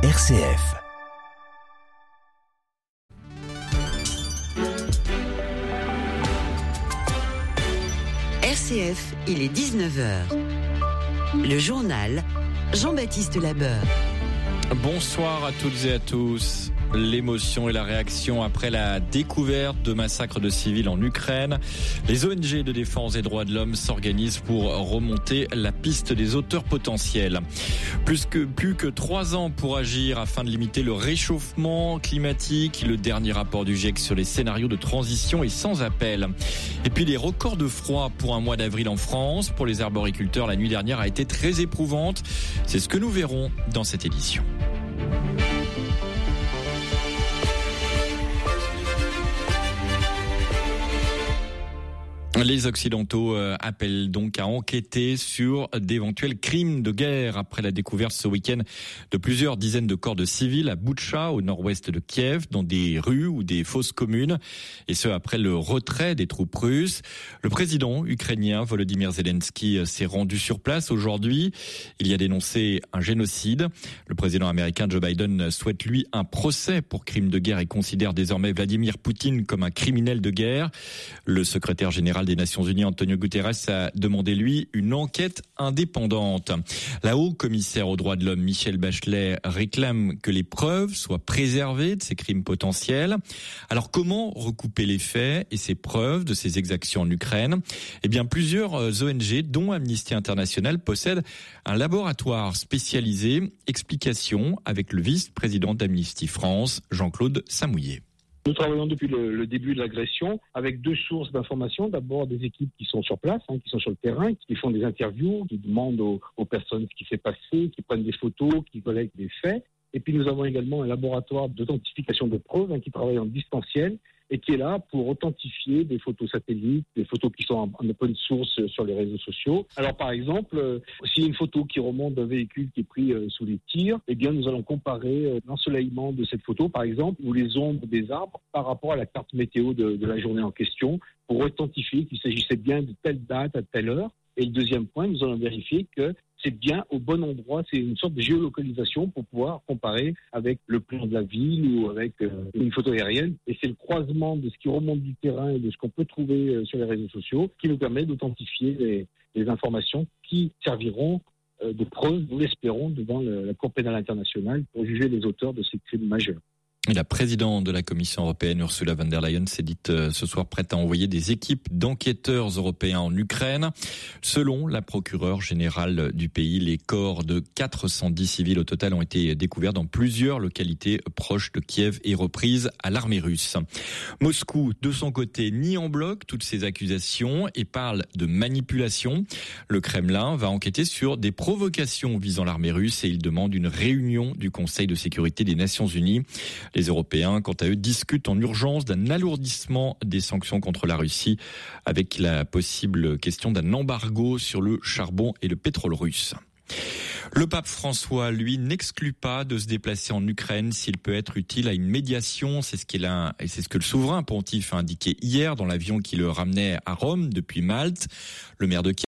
RCF. RCF, il est 19h. Le journal Jean-Baptiste Labeur. Bonsoir à toutes et à tous. L'émotion et la réaction après la découverte de massacres de civils en Ukraine. Les ONG de défense des droits de l'homme s'organisent pour remonter la piste des auteurs potentiels. Plus que, plus que trois ans pour agir afin de limiter le réchauffement climatique. Le dernier rapport du GIEC sur les scénarios de transition est sans appel. Et puis les records de froid pour un mois d'avril en France. Pour les arboriculteurs, la nuit dernière a été très éprouvante. C'est ce que nous verrons dans cette édition. Les Occidentaux euh, appellent donc à enquêter sur d'éventuels crimes de guerre après la découverte ce week-end de plusieurs dizaines de corps de civils à Boutcha, au nord-ouest de Kiev, dans des rues ou des fosses communes, et ce après le retrait des troupes russes. Le président ukrainien Volodymyr Zelensky s'est rendu sur place aujourd'hui. Il y a dénoncé un génocide. Le président américain Joe Biden souhaite lui un procès pour crimes de guerre et considère désormais Vladimir Poutine comme un criminel de guerre. Le secrétaire général des Nations Unies, Antonio Guterres, a demandé, lui, une enquête indépendante. La haut-commissaire aux droits de l'homme, Michel Bachelet, réclame que les preuves soient préservées de ces crimes potentiels. Alors, comment recouper les faits et ces preuves de ces exactions en Ukraine? Eh bien, plusieurs ONG, dont Amnesty International, possèdent un laboratoire spécialisé. Explication avec le vice-président d'Amnesty France, Jean-Claude Samouillet. Nous travaillons depuis le, début de l'agression avec deux sources d'information. D'abord des équipes qui sont sur place, hein, qui sont sur le terrain, qui font des interviews, qui demandent aux, aux personnes ce qui s'est passé, qui prennent des photos, qui collectent des faits. Et puis nous avons également un laboratoire d'authentification de preuves hein, qui travaille en distanciel et qui est là pour authentifier des photos satellites, des photos qui sont en, en open source sur les réseaux sociaux. Alors par exemple, euh, s'il y a une photo qui remonte d'un véhicule qui est pris euh, sous les tirs, eh bien nous allons comparer euh, l'ensoleillement de cette photo par exemple ou les ombres des arbres par rapport à la carte météo de la journée en question pour authentifier qu'il s'agissait bien de telle date à telle heure. Et le deuxième point, nous allons vérifier que c'est bien au bon endroit. C'est une sorte de géolocalisation pour pouvoir comparer avec le plan de la ville ou avec euh, une photo aérienne. Et c'est le croisement de ce qui remonte du terrain et de ce qu'on peut trouver euh, sur les réseaux sociaux qui nous permet d'authentifier les, informations qui serviront euh, de preuve, nous l'espérons, devant la Cour pénale internationale pour juger les auteurs de ces crimes majeurs. La présidente de la Commission européenne, Ursula von der Leyen, s'est dite ce soir prête à envoyer des équipes d'enquêteurs européens en Ukraine. Selon la procureure générale du pays, les corps de 410 civils au total ont été découverts dans plusieurs localités proches de Kiev et reprises à l'armée russe. Moscou, de son côté, nie en bloc toutes ces accusations et parle de manipulation. Le Kremlin va enquêter sur des provocations visant l'armée russe et il demande une réunion du Conseil de sécurité des Nations Unies. Les Européens, quant à eux, discutent en urgence d'un alourdissement des sanctions contre la Russie avec la possible question d'un embargo sur le charbon et le pétrole russe. Le pape François, lui, n'exclut pas de se déplacer en Ukraine s'il peut être utile à une médiation. C'est ce qu'il a, et c'est ce que le souverain pontife a indiqué hier dans l'avion qui le ramenait à Rome depuis Malte. Le maire de